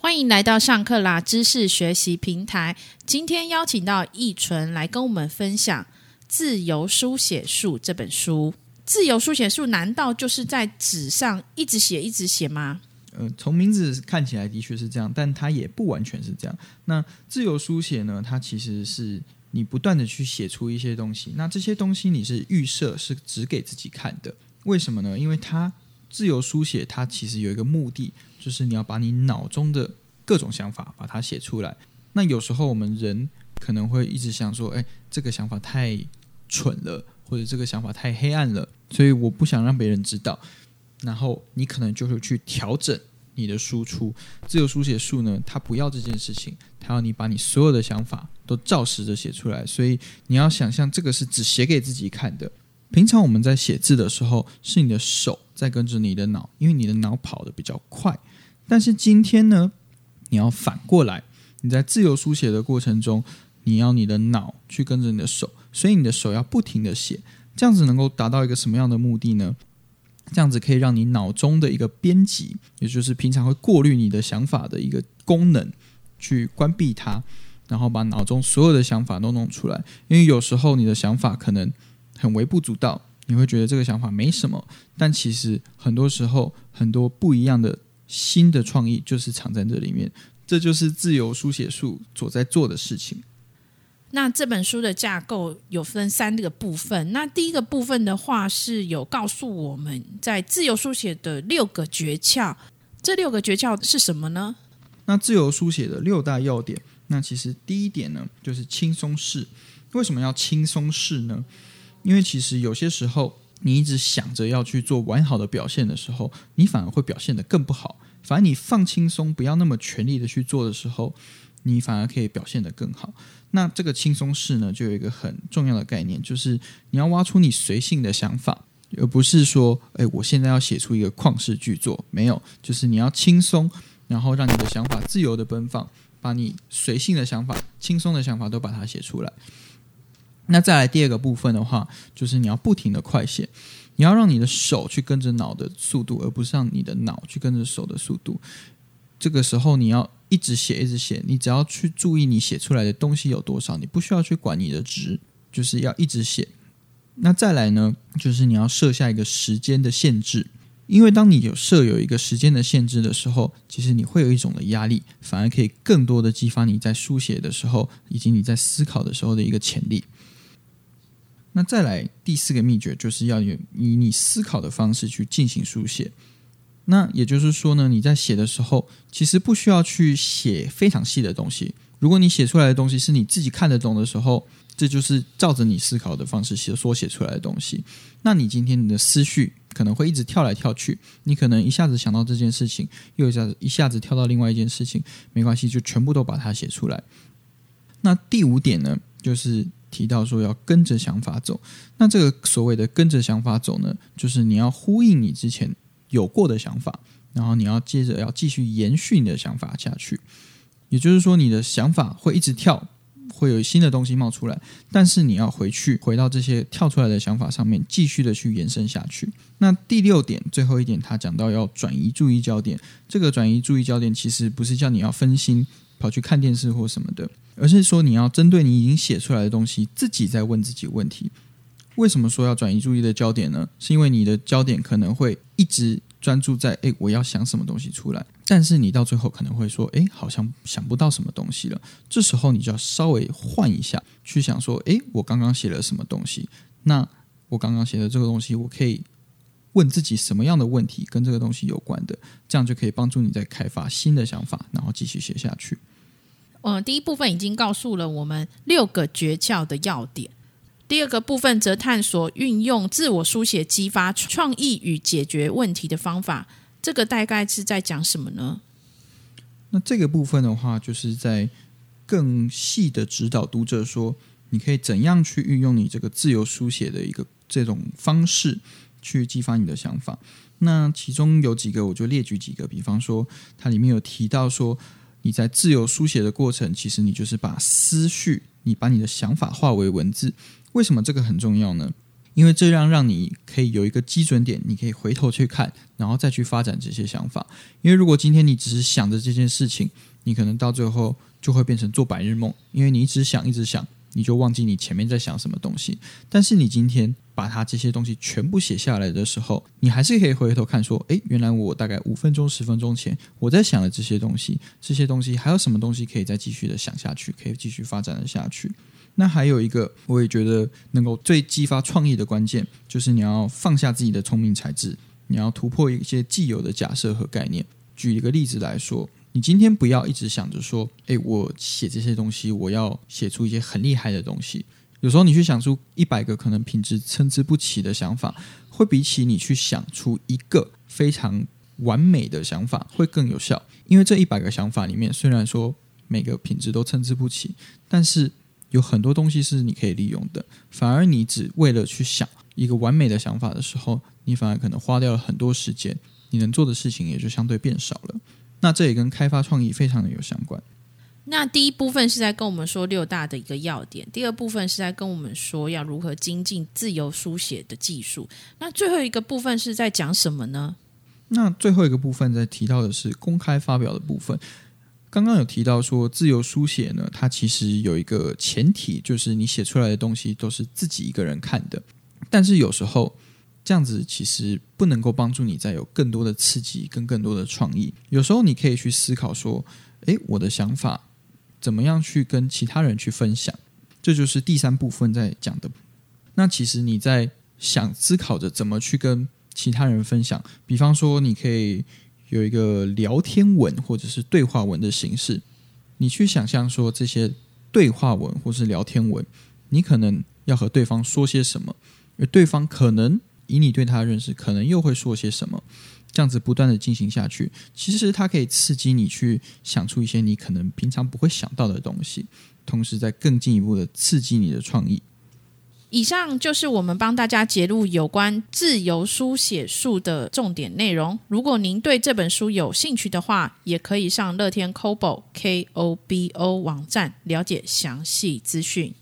欢迎来到上课啦知识学习平台。今天邀请到易纯来跟我们分享《自由书写术》这本书。自由书写术难道就是在纸上一直写、一直写吗？呃，从名字看起来的确是这样，但它也不完全是这样。那自由书写呢？它其实是你不断的去写出一些东西，那这些东西你是预设是只给自己看的。为什么呢？因为它自由书写，它其实有一个目的，就是你要把你脑中的各种想法把它写出来。那有时候我们人可能会一直想说，哎，这个想法太蠢了，或者这个想法太黑暗了。所以我不想让别人知道，然后你可能就会去调整你的输出。自由书写术呢，它不要这件事情，它要你把你所有的想法都照实的写出来。所以你要想象这个是只写给自己看的。平常我们在写字的时候，是你的手在跟着你的脑，因为你的脑跑得比较快。但是今天呢，你要反过来，你在自由书写的过程中，你要你的脑去跟着你的手，所以你的手要不停的写。这样子能够达到一个什么样的目的呢？这样子可以让你脑中的一个编辑，也就是平常会过滤你的想法的一个功能，去关闭它，然后把脑中所有的想法都弄出来。因为有时候你的想法可能很微不足道，你会觉得这个想法没什么，但其实很多时候很多不一样的新的创意就是藏在这里面。这就是自由书写术所在做的事情。那这本书的架构有分三个部分。那第一个部分的话，是有告诉我们在自由书写的六个诀窍。这六个诀窍是什么呢？那自由书写的六大要点，那其实第一点呢，就是轻松式。为什么要轻松式呢？因为其实有些时候，你一直想着要去做完好的表现的时候，你反而会表现得更不好。反而你放轻松，不要那么全力的去做的时候。你反而可以表现得更好。那这个轻松式呢，就有一个很重要的概念，就是你要挖出你随性的想法，而不是说，哎，我现在要写出一个旷世巨作。没有，就是你要轻松，然后让你的想法自由的奔放，把你随性的想法、轻松的想法都把它写出来。那再来第二个部分的话，就是你要不停的快写，你要让你的手去跟着脑的速度，而不是让你的脑去跟着手的速度。这个时候你要。一直写，一直写，你只要去注意你写出来的东西有多少，你不需要去管你的值，就是要一直写。那再来呢，就是你要设下一个时间的限制，因为当你有设有一个时间的限制的时候，其实你会有一种的压力，反而可以更多的激发你在书写的时候，以及你在思考的时候的一个潜力。那再来第四个秘诀，就是要以你思考的方式去进行书写。那也就是说呢，你在写的时候，其实不需要去写非常细的东西。如果你写出来的东西是你自己看得懂的时候，这就是照着你思考的方式写所写出来的东西。那你今天你的思绪可能会一直跳来跳去，你可能一下子想到这件事情，又一下子一下子跳到另外一件事情，没关系，就全部都把它写出来。那第五点呢，就是提到说要跟着想法走。那这个所谓的跟着想法走呢，就是你要呼应你之前。有过的想法，然后你要接着要继续延续你的想法下去，也就是说，你的想法会一直跳，会有新的东西冒出来，但是你要回去回到这些跳出来的想法上面，继续的去延伸下去。那第六点，最后一点，他讲到要转移注意焦点。这个转移注意焦点，其实不是叫你要分心跑去看电视或什么的，而是说你要针对你已经写出来的东西，自己在问自己问题。为什么说要转移注意的焦点呢？是因为你的焦点可能会一直专注在“诶，我要想什么东西出来”，但是你到最后可能会说“诶，好像想不到什么东西了”。这时候你就要稍微换一下，去想说“诶，我刚刚写了什么东西？那我刚刚写的这个东西，我可以问自己什么样的问题跟这个东西有关的？这样就可以帮助你在开发新的想法，然后继续写下去。”嗯，第一部分已经告诉了我们六个诀窍的要点。第二个部分则探索运用自我书写激发创意与解决问题的方法。这个大概是在讲什么呢？那这个部分的话，就是在更细的指导读者说，你可以怎样去运用你这个自由书写的一个这种方式去激发你的想法。那其中有几个，我就列举几个，比方说，它里面有提到说，你在自由书写的过程，其实你就是把思绪，你把你的想法化为文字。为什么这个很重要呢？因为这样让你可以有一个基准点，你可以回头去看，然后再去发展这些想法。因为如果今天你只是想着这件事情，你可能到最后就会变成做白日梦，因为你一直想，一直想。你就忘记你前面在想什么东西，但是你今天把它这些东西全部写下来的时候，你还是可以回头看，说，诶，原来我大概五分钟、十分钟前我在想的这些东西，这些东西还有什么东西可以再继续的想下去，可以继续发展的下去。那还有一个，我也觉得能够最激发创意的关键，就是你要放下自己的聪明才智，你要突破一些既有的假设和概念。举一个例子来说。你今天不要一直想着说，诶，我写这些东西，我要写出一些很厉害的东西。有时候你去想出一百个可能品质参差不齐的想法，会比起你去想出一个非常完美的想法会更有效。因为这一百个想法里面，虽然说每个品质都参差不齐，但是有很多东西是你可以利用的。反而你只为了去想一个完美的想法的时候，你反而可能花掉了很多时间，你能做的事情也就相对变少了。那这也跟开发创意非常的有相关。那第一部分是在跟我们说六大的一个要点，第二部分是在跟我们说要如何精进自由书写的技术。那最后一个部分是在讲什么呢？那最后一个部分在提到的是公开发表的部分。刚刚有提到说自由书写呢，它其实有一个前提，就是你写出来的东西都是自己一个人看的。但是有时候。这样子其实不能够帮助你再有更多的刺激跟更多的创意。有时候你可以去思考说：“诶，我的想法怎么样去跟其他人去分享？”这就是第三部分在讲的。那其实你在想思考着怎么去跟其他人分享。比方说，你可以有一个聊天文或者是对话文的形式，你去想象说这些对话文或是聊天文，你可能要和对方说些什么，而对方可能。以你对他的认识，可能又会说些什么？这样子不断的进行下去，其实它可以刺激你去想出一些你可能平常不会想到的东西，同时在更进一步的刺激你的创意。以上就是我们帮大家揭露有关自由书写术的重点内容。如果您对这本书有兴趣的话，也可以上乐天 Kobo K O B O 网站了解详细资讯。